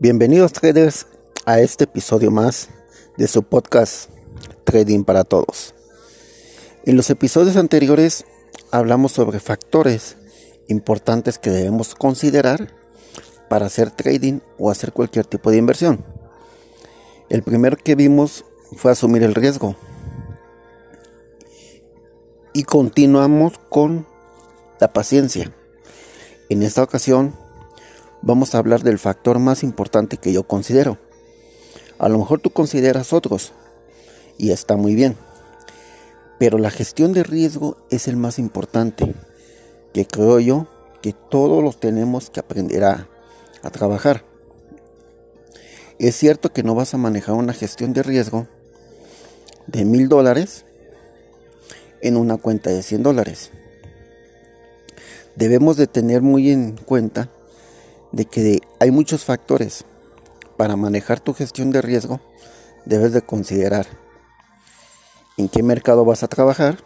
Bienvenidos traders a este episodio más de su podcast Trading para Todos. En los episodios anteriores hablamos sobre factores importantes que debemos considerar para hacer trading o hacer cualquier tipo de inversión. El primero que vimos fue asumir el riesgo. Y continuamos con la paciencia. En esta ocasión vamos a hablar del factor más importante que yo considero. A lo mejor tú consideras otros y está muy bien. Pero la gestión de riesgo es el más importante, que creo yo que todos los tenemos que aprender a, trabajar. Es cierto que no vas a manejar una gestión de riesgo de mil dólares en una cuenta de 100 dólares. Debemos de tener muy en cuenta de que hay muchos factores para manejar tu gestión de riesgo. Debes de considerar en qué mercado vas a trabajar,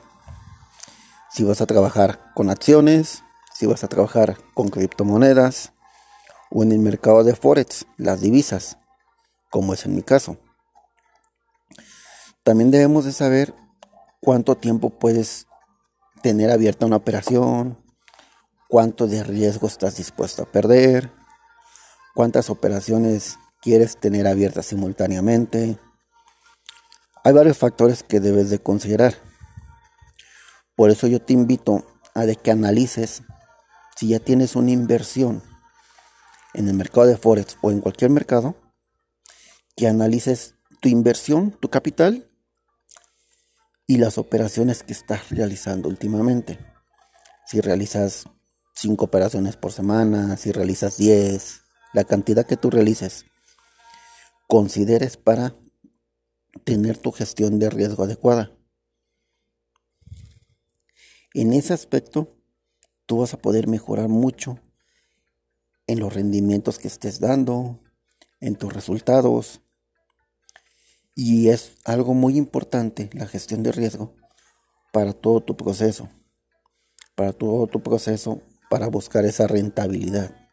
si vas a trabajar con acciones, si vas a trabajar con criptomonedas o en el mercado de forex, las divisas, como es en mi caso. También debemos de saber cuánto tiempo puedes tener abierta una operación, cuánto de riesgo estás dispuesto a perder, cuántas operaciones quieres tener abiertas simultáneamente. Hay varios factores que debes de considerar. Por eso yo te invito a que analices si ya tienes una inversión en el mercado de Forex o en cualquier mercado, que analices tu inversión, tu capital y las operaciones que estás realizando últimamente. Si realizas 5 operaciones por semana, si realizas 10, la cantidad que tú realices, consideres para tener tu gestión de riesgo adecuada. En ese aspecto, tú vas a poder mejorar mucho en los rendimientos que estés dando, en tus resultados. Y es algo muy importante la gestión de riesgo para todo tu proceso, para todo tu proceso, para buscar esa rentabilidad.